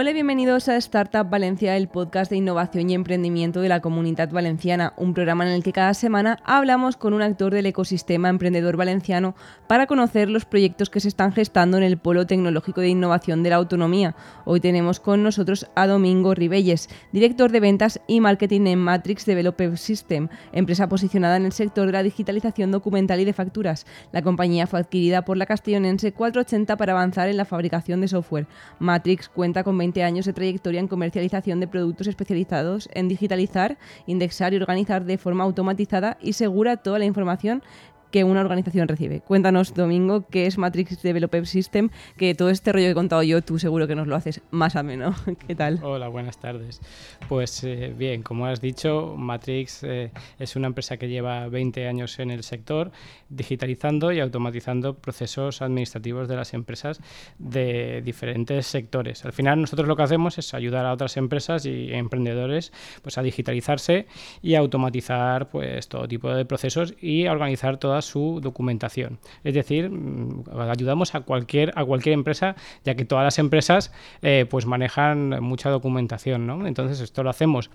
Hola, bienvenidos a Startup Valencia, el podcast de innovación y emprendimiento de la comunidad valenciana, un programa en el que cada semana hablamos con un actor del ecosistema emprendedor valenciano para conocer los proyectos que se están gestando en el Polo Tecnológico de Innovación de la Autonomía. Hoy tenemos con nosotros a Domingo Ribelles, director de ventas y marketing en Matrix Developer System, empresa posicionada en el sector de la digitalización documental y de facturas. La compañía fue adquirida por la castellonense 480 para avanzar en la fabricación de software. Matrix cuenta con 20 años de trayectoria en comercialización de productos especializados en digitalizar, indexar y organizar de forma automatizada y segura toda la información que una organización recibe. Cuéntanos, Domingo, qué es Matrix Developer System, que todo este rollo que he contado yo, tú seguro que nos lo haces más ameno. ¿Qué tal? Hola, buenas tardes. Pues eh, bien, como has dicho, Matrix eh, es una empresa que lleva 20 años en el sector, digitalizando y automatizando procesos administrativos de las empresas de diferentes sectores. Al final, nosotros lo que hacemos es ayudar a otras empresas y emprendedores pues, a digitalizarse y automatizar pues, todo tipo de procesos y a organizar todas su documentación. Es decir, mm, ayudamos a cualquier, a cualquier empresa, ya que todas las empresas eh, pues manejan mucha documentación. ¿no? Entonces, esto lo hacemos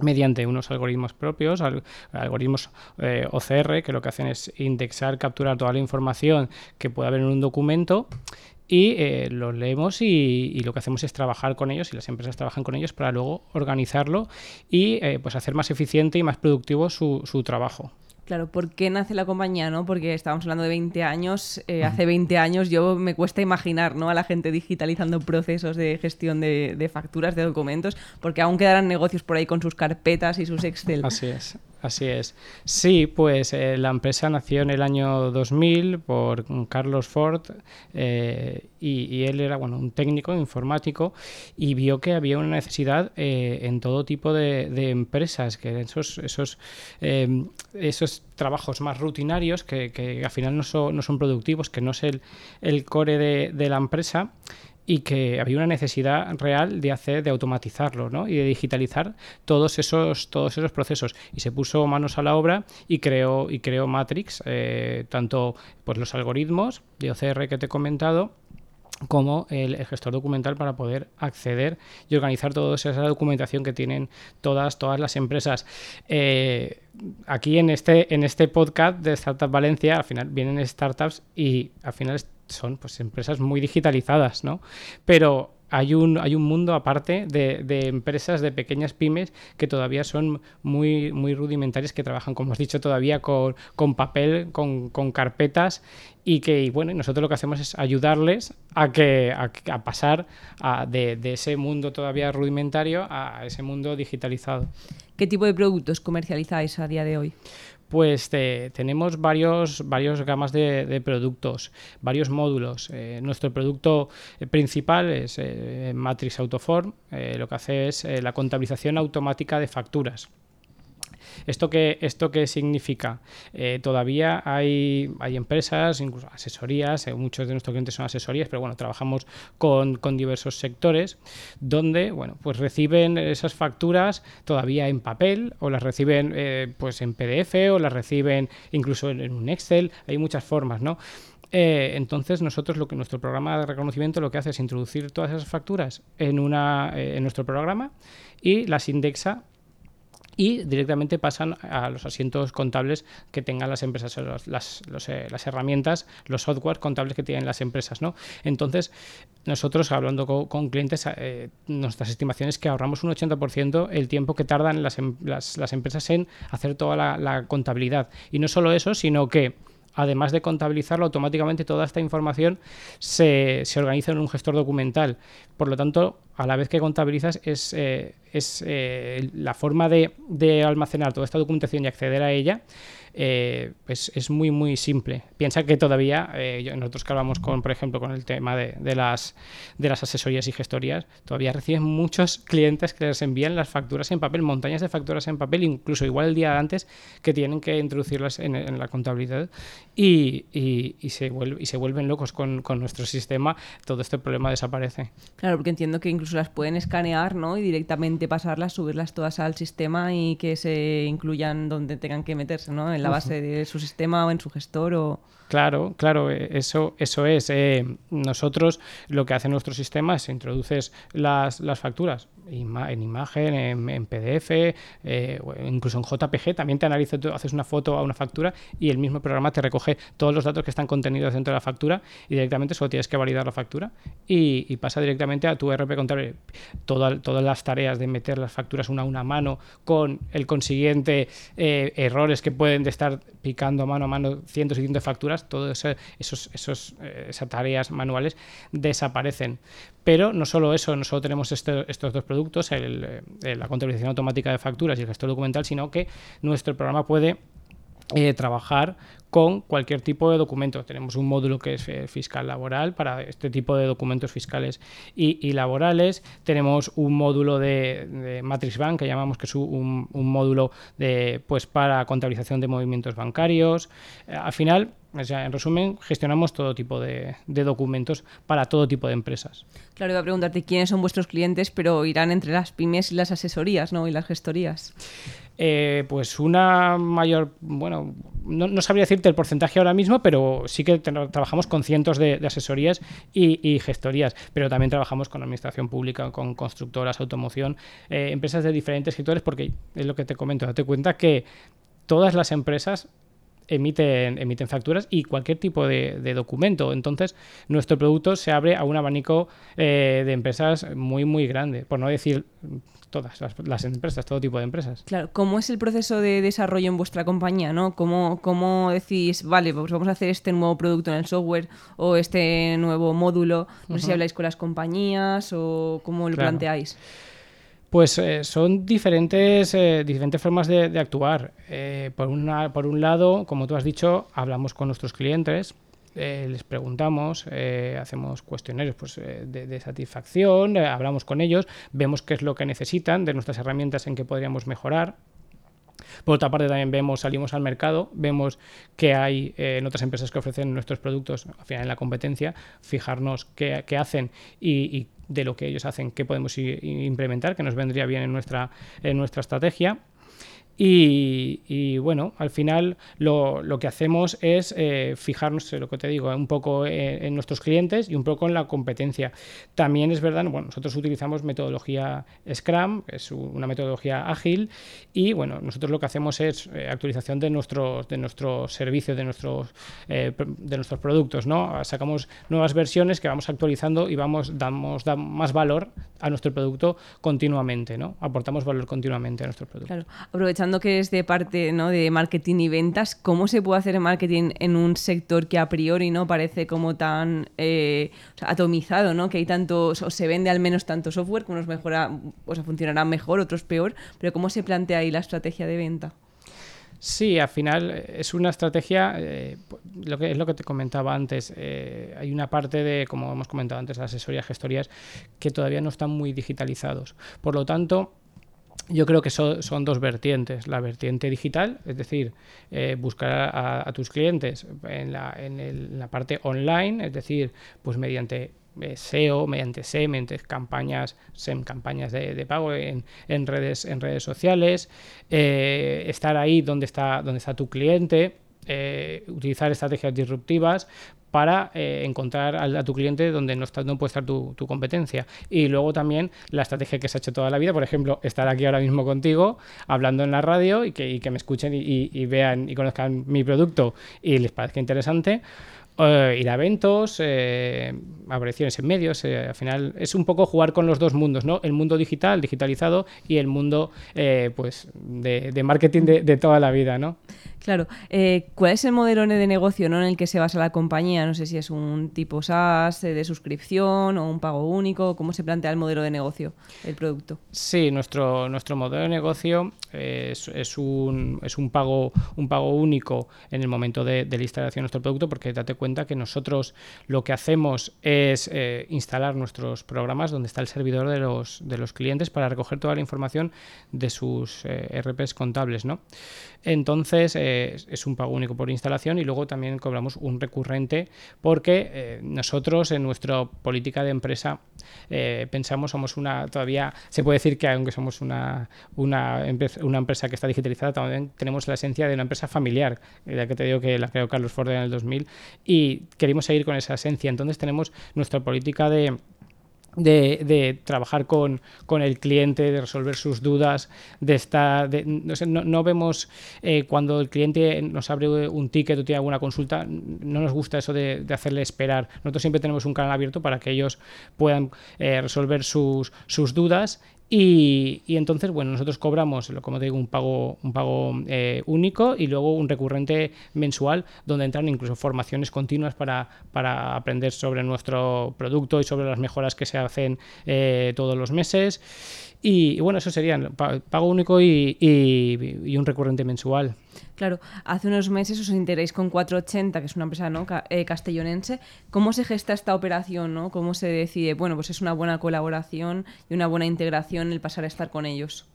mediante unos algoritmos propios, algoritmos eh, OCR, que lo que hacen es indexar, capturar toda la información que puede haber en un documento y eh, los leemos y, lo que hacemos es trabajar con ellos y las empresas trabajan con ellos para luego organizarlo y pues hacer más eficiente y más productivo su, su trabajo. Claro, ¿por qué nace la compañía? ¿no? Porque estábamos hablando de 20 años. Eh, hace 20 años yo me cuesta imaginar ¿no? a la gente digitalizando procesos de gestión de, de, facturas, de documentos, porque aún quedarán negocios por ahí con sus carpetas y sus Excel. Así es. Así es. Sí, pues eh, la empresa nació en el año 2000 por Carlos Ford eh, y, él era bueno, un técnico informático y vio que había una necesidad eh, en todo tipo de, empresas, que esos, esos, esos trabajos más rutinarios que, al final no son, no son productivos, que no es el, el core de la empresa, y que había una necesidad real de hacer, de automatizarlo ¿no? y de digitalizar todos esos, todos esos procesos. Y se puso manos a la obra y creó, y creó Matrix, eh, tanto pues, los algoritmos de OCR que te he comentado, como el, gestor documental para poder acceder y organizar toda esa documentación que tienen todas, todas las empresas. Eh, aquí en este, en este podcast de Startup Valencia, al final vienen startups y al final son pues empresas muy digitalizadas, ¿no? Pero hay un, hay un mundo aparte de, de, empresas, de pequeñas pymes que todavía son muy, muy rudimentarias, que trabajan, como has dicho, todavía con, con papel, con, con, carpetas y que, bueno, nosotros lo que hacemos es ayudarles a, que, a pasar a, de, de, ese mundo todavía rudimentario a ese mundo digitalizado. ¿Qué tipo de productos comercializáis a día de hoy? Pues tenemos varios, varios gamas de, productos, varios módulos. Eh, nuestro producto eh, principal es eh, Matrix Autoform, lo que hace es la contabilización automática de facturas. ¿Esto qué, esto qué significa? Eh, todavía hay, hay empresas, incluso asesorías, eh, muchos de nuestros clientes son asesorías, pero bueno, trabajamos con, con, diversos sectores donde, bueno, pues reciben esas facturas todavía en papel o las reciben eh, pues en PDF o las reciben incluso en, un Excel, hay muchas formas, ¿no? Entonces nosotros lo que nuestro programa de reconocimiento lo que hace es introducir todas esas facturas en una en nuestro programa y las indexa y directamente pasan a los asientos contables que tengan las empresas, las, eh, las herramientas, los software contables que tienen las empresas. ¿no? Entonces, nosotros hablando con, clientes, eh, nuestras estimaciones es que ahorramos un 80% el tiempo que tardan las, em, las, las, empresas en hacer toda la, la contabilidad. Y no solo eso, sino que además de contabilizarlo, automáticamente toda esta información se, se, organiza en un gestor documental. Por lo tanto, a la vez que contabilizas, es, eh, es eh, la forma de, de, almacenar toda esta documentación y acceder a ella eh, pues es muy, muy simple. Piensa que todavía, eh, nosotros que hablamos con, por ejemplo, con el tema de, de, las, de las asesorías y gestorías, todavía reciben muchos clientes que les envían las facturas en papel, montañas de facturas en papel, incluso igual el día antes que tienen que introducirlas en, en la contabilidad y, y, y, se vuelve, y se vuelven locos con, con nuestro sistema, todo este problema desaparece. Claro, porque entiendo que incluso incluso las pueden escanear ¿no? y directamente pasarlas, subirlas todas al sistema y que se incluyan donde tengan que meterse, ¿no? en la base de su sistema o en su gestor o... Claro, claro, eh, eso, eso es. Eh, nosotros lo que hace nuestro sistema es introduces las, las facturas en imagen, en, PDF, eh, incluso en JPG, también te analiza, haces una foto a una factura y el mismo programa te recoge todos los datos que están contenidos dentro de la factura y directamente solo tienes que validar la factura y, pasa directamente a tu RP contable. todas las tareas de meter las facturas una a una mano con el consiguiente eh, errores que pueden de estar picando mano a mano cientos y cientos de facturas, todas esos, esos, eh, esas tareas manuales desaparecen. Pero no solo eso, no solo tenemos estos dos productos, el, eh, la contabilización automática de facturas y el gestor documental, sino que nuestro programa puede eh, trabajar con cualquier tipo de documento. Tenemos un módulo que es eh, fiscal laboral para este tipo de documentos fiscales y, laborales. Tenemos un módulo de, Matrix Bank que llamamos que es un, módulo de, pues, para contabilización de movimientos bancarios. al final, en resumen, gestionamos todo tipo de, documentos para todo tipo de empresas. Claro, iba a preguntarte quiénes son vuestros clientes, pero irán entre las pymes y las asesorías, ¿no? Y las gestorías. Eh, pues una mayor, bueno, no, sabría decirte el porcentaje ahora mismo, pero sí que trabajamos con cientos de, asesorías y, gestorías, pero también trabajamos con administración pública, con constructoras, automoción, eh, empresas de diferentes sectores, porque es lo que te comento, date cuenta que todas las empresas emiten, emiten facturas y cualquier tipo de, documento. Entonces, nuestro producto se abre a un abanico eh, de empresas muy, muy grande, por no decir todas las, empresas, todo tipo de empresas. Claro, ¿cómo es el proceso de desarrollo en vuestra compañía? ¿no? ¿Cómo, ¿Cómo decís, vale, pues vamos a hacer este nuevo producto en el software o este nuevo módulo? No sé si habláis con las compañías o cómo lo planteáis. Pues eh, son diferentes, eh, diferentes formas de, actuar. Eh, por, una, por un lado, como tú has dicho, hablamos con nuestros clientes, les preguntamos, hacemos cuestionarios pues, de, satisfacción, hablamos con ellos, vemos qué es lo que necesitan de nuestras herramientas en que podríamos mejorar. Por otra parte, también vemos, salimos al mercado, vemos que hay en otras empresas que ofrecen nuestros productos, al final en la competencia, fijarnos qué, hacen y, y de lo que ellos hacen, qué podemos implementar, que nos vendría bien en nuestra, en nuestra estrategia. Y, bueno, al final lo, lo que hacemos es eh, fijarnos, lo que te digo, un poco en, nuestros clientes y un poco en la competencia. También es verdad, bueno, nosotros utilizamos metodología Scrum, es una metodología ágil, y bueno, nosotros lo que hacemos es eh, actualización de nuestros, de nuestros servicios, de nuestros, eh, de nuestros productos, ¿no? Sacamos nuevas versiones que vamos actualizando y vamos, damos, más valor a nuestro producto continuamente, ¿no? Aportamos valor continuamente a nuestro producto. Claro, que es de parte ¿no? de marketing y ventas, ¿cómo se puede hacer marketing en un sector que a priori no parece como tan eh, atomizado, ¿no? que hay tantos, o se vende al menos tanto software, que unos mejora, o sea, funcionarán mejor, otros peor, pero ¿cómo se plantea ahí la estrategia de venta? Sí, al final eh, es una estrategia, eh, lo que es lo que te comentaba antes. hay una parte de, como hemos comentado antes, asesorías, gestorías, que todavía no están muy digitalizados. Por lo tanto, yo creo que son dos vertientes. La vertiente digital, es decir, eh, buscar a, tus clientes en la, en, la, parte online, es decir, pues mediante eh, SEO, mediante SEM, mediante campañas, SEM, campañas de, pago en, en, redes, en redes sociales, eh, estar ahí donde está, donde está tu cliente. Utilizar estrategias disruptivas para eh, encontrar a, tu cliente donde no, está, no puede estar tu, competencia. Y luego también la estrategia que se ha hecho toda la vida, por ejemplo, estar aquí ahora mismo contigo, hablando en la radio y que, me escuchen y, vean y conozcan mi producto y les parezca interesante. Eh, ir a eventos, eh, apariciones en medios, al final es un poco jugar con los dos mundos, ¿no? El mundo digital, digitalizado, y el mundo pues de, marketing de, de, toda la vida, ¿no? Claro. Eh, ¿Cuál es el modelo de negocio ¿no? en el que se basa la compañía? No sé si es un tipo SaaS eh, de suscripción o un pago único. ¿Cómo se plantea el modelo de negocio, el producto? Sí, nuestro, nuestro modelo de negocio es, un, es un, pago, un pago único en el momento de, la instalación de nuestro producto, porque date cuenta que nosotros lo que hacemos es eh, instalar nuestros programas donde está el servidor de los, de los clientes para recoger toda la información de sus RPs contables. ¿no? Entonces, es, un pago único por instalación y luego también cobramos un recurrente porque eh, nosotros en nuestra política de empresa eh, pensamos, somos una, todavía se puede decir que aunque somos una, una, empresa, que está digitalizada, también tenemos la esencia de una empresa familiar, ya que te digo que la creó Carlos Ford en el 2000 y queremos seguir con esa esencia. Entonces tenemos nuestra política de de, trabajar con, el cliente, de resolver sus dudas, de estar, no, vemos eh, cuando el cliente nos abre un ticket o tiene alguna consulta, no nos gusta eso de, hacerle esperar. Nosotros siempre tenemos un canal abierto para que ellos puedan eh, resolver sus, sus dudas y, entonces, bueno, nosotros cobramos, como te digo, un pago, un pago eh, único y luego un recurrente mensual donde entran incluso formaciones continuas para, para aprender sobre nuestro producto y sobre las mejoras que se hacen eh, todos los meses. Y, bueno, eso serían pago único y, un recurrente mensual. Claro, hace unos meses os enteréis con 480, que es una empresa ¿no? Eh, castellonense. ¿Cómo se gesta esta operación? ¿no? ¿Cómo se decide? Bueno, pues es una buena colaboración y una buena integración el pasar a estar con ellos.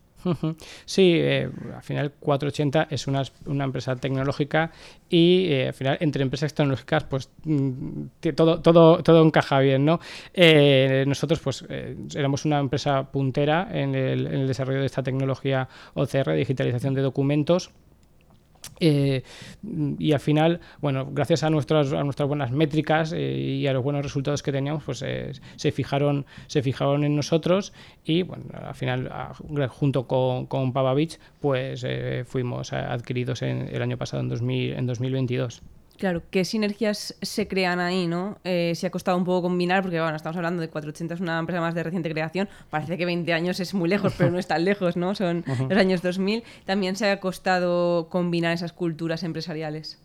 Sí, eh, al final 480 es una, una empresa tecnológica y eh, al final entre empresas tecnológicas pues mm, todo, todo, todo encaja bien, ¿no? Eh, nosotros pues éramos una empresa puntera en el, en el desarrollo de esta tecnología OCR, digitalización de documentos eh, y al final, bueno, gracias a nuestras, a nuestras buenas métricas eh, y a los buenos resultados que teníamos, pues eh, se, fijaron, se fijaron en nosotros y bueno, al final, junto con, con Pava Beach, pues fuimos adquiridos en, el año pasado, en, 2000, en 2022. Claro, ¿qué sinergias se crean ahí, no? Eh, se ha costado un poco combinar, porque bueno, estamos hablando de 480, es una empresa más de reciente creación, parece que 20 años es muy lejos, pero no es tan lejos, ¿no? Son los años 2000. También se ha costado combinar esas culturas empresariales.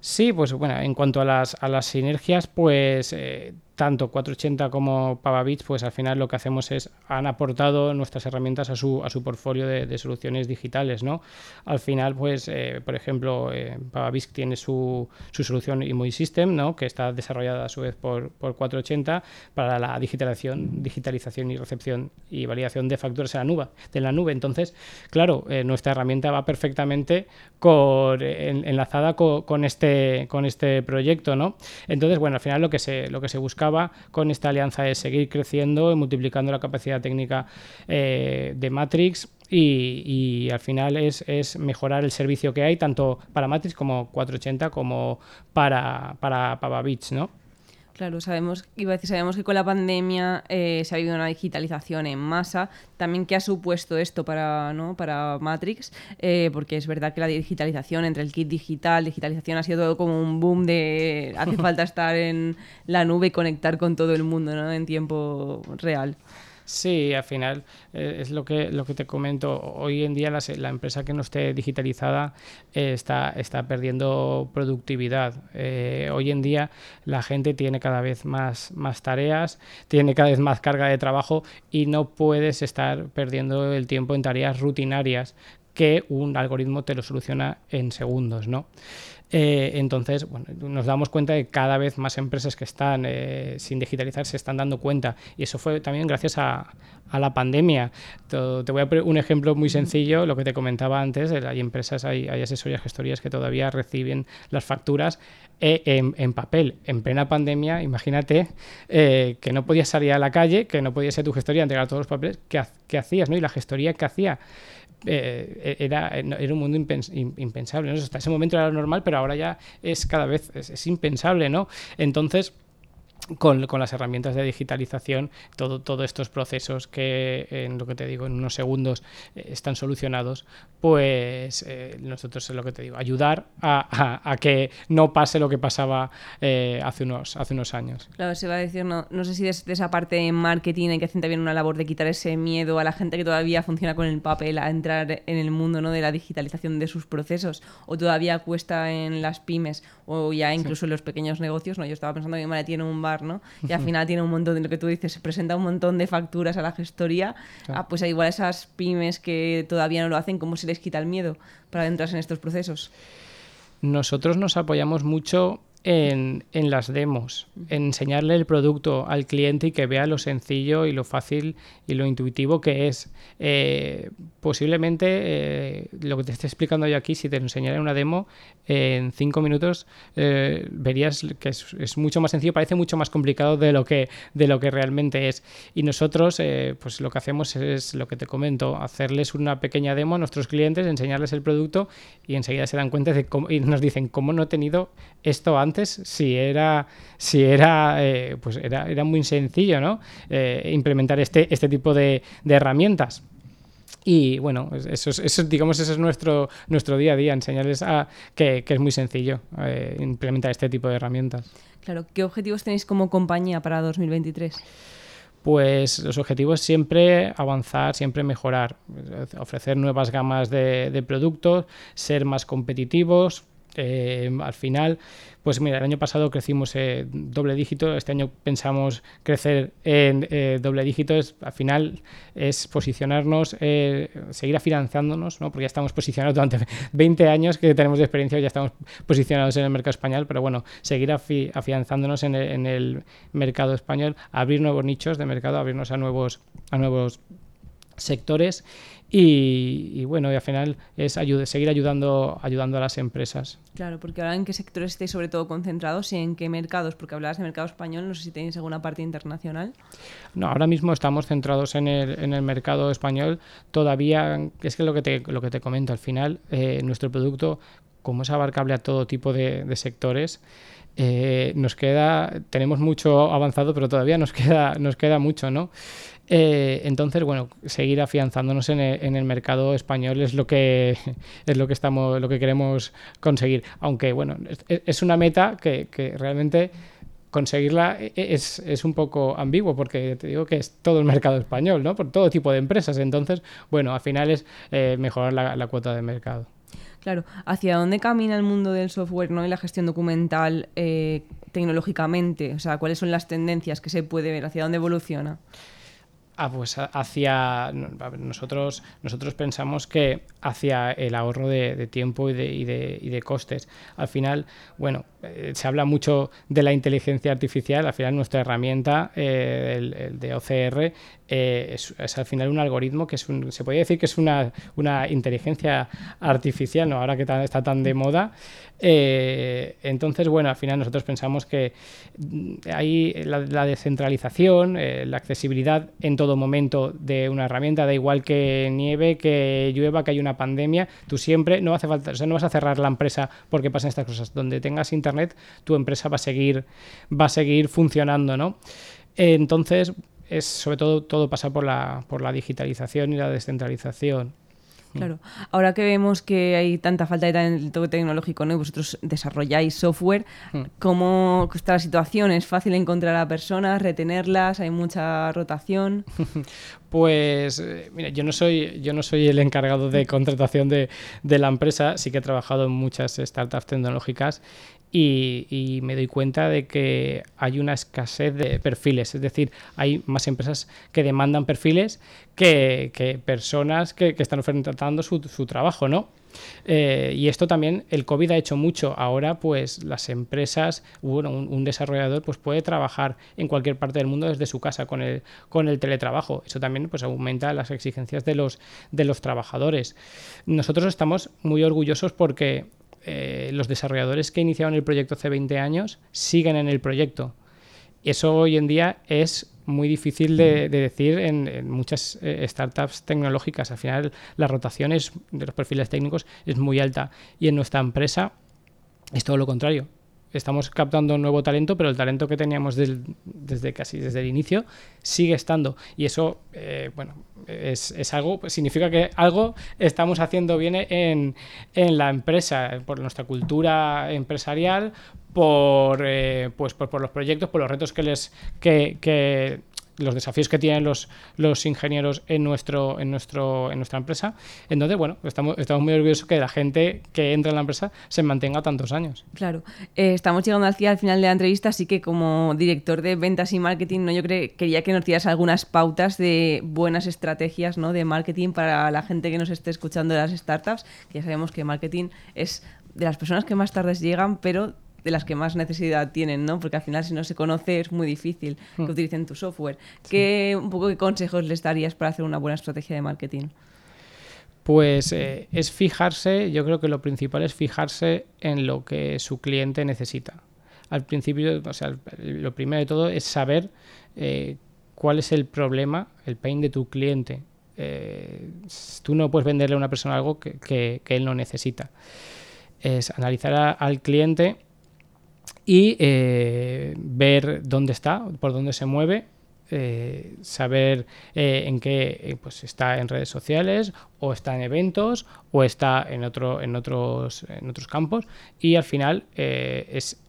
Sí, pues bueno, en cuanto a las, a las sinergias, pues eh, tanto 480 como Pavabits, pues al final lo que hacemos es, han aportado nuestras herramientas a su, a su portfolio de, soluciones digitales, ¿no? Al final, pues, eh, por ejemplo, eh, Pavabits tiene su, su solución Imoy System, ¿no? Que está desarrollada a su vez por, por 480 para la digitalización, digitalización y recepción y validación de facturas en la nube. De la nube. Entonces, claro, eh, nuestra herramienta va perfectamente con, enlazada con, con, este, con este proyecto, ¿no? Entonces, bueno, al final lo que se, lo que se busca con esta alianza es seguir creciendo y multiplicando la capacidad técnica eh, de Matrix y, al final es, mejorar el servicio que hay tanto para Matrix como 480 como para, para Pavabits, ¿no? Claro, sabemos, iba a decir, sabemos que con la pandemia eh, se ha habido una digitalización en masa. También, ¿qué ha supuesto esto para, ¿no? para Matrix? Eh, porque es verdad que la digitalización, entre el kit digital, digitalización, ha sido todo como un boom de hace falta estar en la nube y conectar con todo el mundo ¿no? en tiempo real. Sí, al final eh, es lo que, lo que te comento. Hoy en día la, empresa que no esté digitalizada eh, está, está perdiendo productividad. Eh, hoy en día la gente tiene cada vez más, más tareas, tiene cada vez más carga de trabajo y no puedes estar perdiendo el tiempo en tareas rutinarias que un algoritmo te lo soluciona en segundos, ¿no? Eh, entonces, bueno, nos damos cuenta de que cada vez más empresas que están eh, sin digitalizar se están dando cuenta. Y eso fue también gracias a, la pandemia. Te, voy a poner un ejemplo muy sencillo, lo que te comentaba antes. Hay empresas, hay, hay asesorías, gestorías que todavía reciben las facturas eh, en, papel. En plena pandemia, imagínate que no podías salir a la calle, que no podías ser tu gestoría entregar todos los papeles. ¿Qué, qué hacías? ¿no? Y la gestoría que hacía eh, era, era, un mundo impensable. Hasta ese momento era normal, pero ahora ya es cada vez es impensable, ¿no? Entonces, con, con, las herramientas de digitalización, todo, todos estos procesos que, en lo que te digo, en unos segundos eh, están solucionados, pues eh, nosotros es lo que te digo, ayudar a, a, que no pase lo que pasaba eh, hace, unos, hace unos años. Claro, se va a decir, no, no sé si desde esa parte en marketing hay que hacer también una labor de quitar ese miedo a la gente que todavía funciona con el papel a entrar en el mundo ¿no? de la digitalización de sus procesos, o todavía cuesta en las pymes, o ya incluso en los pequeños negocios. ¿no? Yo estaba pensando que mi madre tiene un bar y al final tiene un montón de lo que tú dices, se presenta un montón de facturas a la gestoría. Ah, pues igual esas pymes que todavía no lo hacen, ¿cómo se les quita el miedo para adentrarse en estos procesos? Nosotros nos apoyamos mucho en, las demos, en enseñarle el producto al cliente y que vea lo sencillo y lo fácil y lo intuitivo que es. Eh, posiblemente eh, lo que te estoy explicando yo aquí, si te enseñara una demo, en cinco minutos eh, verías que es, mucho más sencillo, parece mucho más complicado de lo que, de lo que realmente es. Y nosotros, pues lo que hacemos es lo que te comento, hacerles una pequeña demo a nuestros clientes, enseñarles el producto y enseguida se dan cuenta de cómo, y nos dicen, ¿cómo no he tenido esto antes? Si era, si era, pues era, era muy sencillo, ¿no? implementar este, este tipo de, de herramientas. Y bueno, eso es, eso, digamos, ese es nuestro, nuestro día a día, enseñarles a que, es muy sencillo eh, implementar este tipo de herramientas. Claro, ¿qué objetivos tenéis como compañía para 2023? Pues los objetivos siempre avanzar, siempre mejorar, ofrecer nuevas gamas de, de productos, ser más competitivos, eh, al final, pues mira, el año pasado crecimos eh, doble dígito, este año pensamos crecer en eh, doble dígito, al final es posicionarnos, seguir afianzándonos, ¿no? porque ya estamos posicionados durante 20 años que tenemos de experiencia, ya estamos posicionados en el mercado español, pero bueno, seguir afianzándonos en el, en el mercado español, abrir nuevos nichos de mercado, abrirnos a nuevos, a nuevos sectores y, bueno, y al final es seguir ayudando, ayudando a las empresas. Claro, porque ahora en qué sectores estáis sobre todo concentrados y en qué mercados, porque hablabas de mercado español, no sé si tenéis alguna parte internacional. No, ahora mismo estamos centrados en el, en el mercado español. Todavía, es que lo que te, lo que te comento, al final, eh, nuestro producto, como es abarcable a todo tipo de, de sectores, eh, nos queda, tenemos mucho avanzado, pero todavía nos queda, nos queda mucho, ¿no? Eh, entonces, bueno, seguir afianzándonos en el, mercado español es lo que es lo que estamos, lo que queremos conseguir. Aunque, bueno, es, una meta que, realmente conseguirla e, es, es, un poco ambiguo porque te digo que es todo el mercado español, ¿no? Por todo tipo de empresas. Entonces, bueno, al final es eh, mejorar la, cuota de mercado. Claro, ¿hacia dónde camina el mundo del software ¿no? y la gestión documental eh, tecnológicamente? O sea, ¿cuáles son las tendencias que se puede ver? ¿Hacia dónde evoluciona? Ah, pues hacia nosotros nosotros pensamos que hacia el ahorro de, tiempo y de, y, de, y de, costes. Al final, bueno, eh, se habla mucho de la inteligencia artificial. Al final, nuestra herramienta eh, el, de OCR eh, es, al final un algoritmo que es un, se puede decir que es una, una inteligencia artificial, ¿no? Ahora que está tan de moda. Entonces, bueno, al final nosotros pensamos que mm, hay la, descentralización, la accesibilidad en todo momento de una herramienta, da igual que nieve, que llueva, que hay una pandemia, tú siempre no hace falta, o sea, no vas a cerrar la empresa porque pasen estas cosas. Donde tengas internet, tu empresa va a seguir, va a seguir funcionando, ¿no? entonces, es sobre todo todo pasa por la, por la digitalización y la descentralización. Claro. Ahora que vemos que hay tanta falta de talento tecnológico, ¿no? Y vosotros desarrolláis software, mm. ¿cómo está la situación? ¿Es fácil encontrar a personas, retenerlas? ¿Hay mucha rotación? Pues eh, mira, yo no soy, yo no soy el encargado de contratación de, de, la empresa, sí que he trabajado en muchas startups tecnológicas y, me doy cuenta de que hay una escasez de perfiles, es decir, hay más empresas que demandan perfiles que, personas que, están ofertando su, trabajo, ¿no? Eh, y esto también, el COVID ha hecho mucho. Ahora, pues las empresas, bueno, un, desarrollador pues puede trabajar en cualquier parte del mundo desde su casa con el, con el teletrabajo. Eso también pues aumenta las exigencias de los, de los trabajadores. Nosotros estamos muy orgullosos porque eh, los desarrolladores que iniciaron el proyecto hace 20 años siguen en el proyecto. Eso hoy en día es muy difícil de, decir en, muchas eh, startups tecnológicas. Al final, la rotación de los perfiles técnicos es muy alta. Y en nuestra empresa es todo lo contrario estamos captando nuevo talento, pero el talento que teníamos desde casi desde el inicio sigue estando. Y eso, eh, bueno, es, es, algo, significa que algo estamos haciendo bien en, en la empresa, por nuestra cultura empresarial, por, eh, pues por, por, los proyectos, por los retos que les que los desafíos que tienen los, los ingenieros en nuestro, en nuestro, en nuestra empresa. Entonces, bueno, estamos, estamos muy orgullosos que la gente que entra en la empresa se mantenga tantos años. Claro. Eh, estamos llegando al final de la entrevista, así que como director de ventas y marketing, ¿no? yo quería que nos dieras algunas pautas de buenas estrategias ¿no? de marketing para la gente que nos esté escuchando de las startups, que ya sabemos que marketing es de las personas que más tarde llegan, pero de las que más necesidad tienen, ¿no? Porque al final si no se conoce es muy difícil que Hmm. utilicen tu software. ¿Qué, un poco qué consejos les darías para hacer una buena estrategia de marketing? Pues eh, es fijarse, yo creo que lo principal es fijarse en lo que su cliente necesita. Al principio, o sea, lo primero de todo es saber eh, cuál es el problema, el pain de tu cliente. Eh, tú no puedes venderle a una persona algo que, que- que él no necesita. Es analizar a- al cliente y eh, ver dónde está, por dónde se mueve, eh, saber eh, en qué pues está en redes sociales o está en eventos o está en otro en otros en otros campos y al final es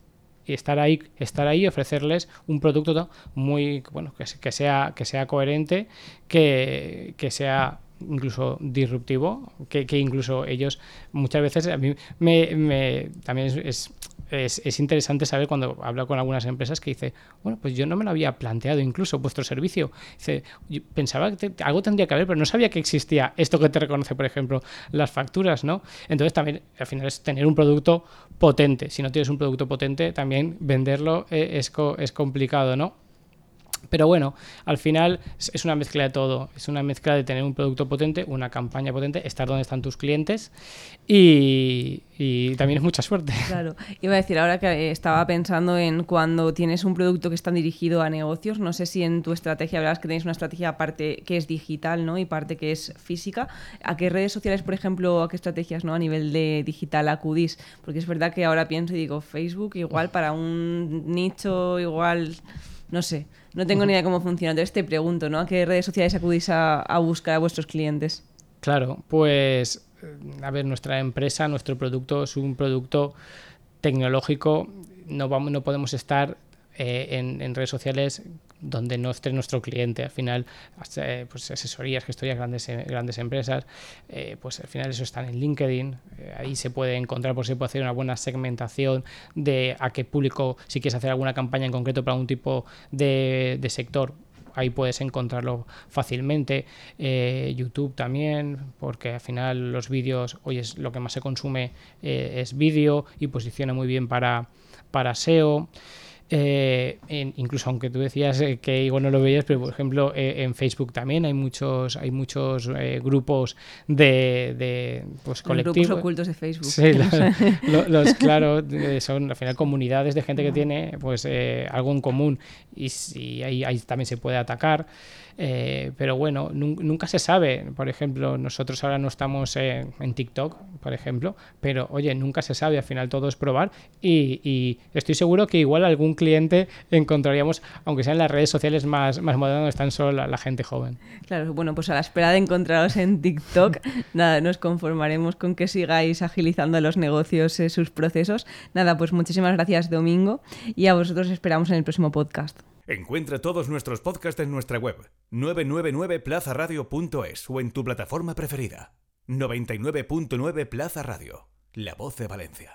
estar ahí estar ahí ofrecerles un producto muy bueno que, que sea que sea coherente que, que sea incluso disruptivo que, que incluso ellos muchas veces a mí me, también es, es, es- es interesante saber cuando hablo con algunas empresas que dice bueno pues yo no me lo había planteado incluso vuestro servicio dice "Yo pensaba que te- algo tendría que haber pero no sabía que existía esto que te reconoce por ejemplo las facturas no entonces también al final es tener un producto potente. Si no tienes un producto potente también venderlo eh, es, co- es complicado no pero bueno, al final es una mezcla de todo. Es una mezcla de tener un producto potente, una campaña potente, estar donde están tus clientes y, y también es mucha suerte. Claro, iba a decir ahora que eh, estaba pensando en cuando tienes un producto que está dirigido a negocios, no sé si en tu estrategia verás que tenéis una estrategia parte que es digital, ¿no? Y parte que es física. ¿A qué redes sociales, por ejemplo, a qué estrategias, ¿no? A nivel de digital acudís? Porque es verdad que ahora pienso y digo, Facebook igual para un nicho igual, no sé, no tengo ni idea cómo funciona. Entonces te pregunto, ¿no? ¿A qué redes sociales acudís a, a buscar a vuestros clientes? Claro, pues eh, a ver, nuestra empresa, nuestro producto es un producto tecnológico, no, vamos, no podemos estar eh, en, redes sociales donde no esté nuestro cliente. Al final, eh, pues asesorías, gestorías, grandes, eh, grandes empresas, pues al final eso está en LinkedIn. ahí se puede encontrar, por se puede hacer una buena segmentación de a qué público, si quieres hacer alguna campaña en concreto para un tipo de, sector, ahí puedes encontrarlo fácilmente. YouTube también, porque al final los vídeos, hoy es lo que más se consume es vídeo y posiciona muy bien para, para SEO. Eh, en- incluso aunque tú decías eh, que igual no lo veías, pero por ejemplo eh, en Facebook también hay muchos hay muchos eh, grupos de, de pues Los grupos colectivos ocultos de Facebook. Sí, los, claro, eh, son al final comunidades de gente que tiene pues eh, algo en común y si ahí, ahí también se puede atacar. eh, pero bueno, nun- nunca se sabe. Por ejemplo, nosotros ahora no estamos en, en TikTok, por ejemplo, pero oye, nunca se sabe. Al final todo es probar y, y estoy seguro que igual algún cliente encontraríamos, aunque sean las redes sociales más, más modernas, donde están solo la, la gente joven. Claro, bueno, pues a la espera de encontraros en TikTok, nada, nos conformaremos con que sigáis agilizando los negocios, eh, sus procesos. Nada, pues muchísimas gracias, Domingo, y a vosotros esperamos en el próximo podcast. Encuentra todos nuestros podcasts en nuestra web 999plazaradio.es o en tu plataforma preferida. 99.9 Plaza Radio, la voz de Valencia.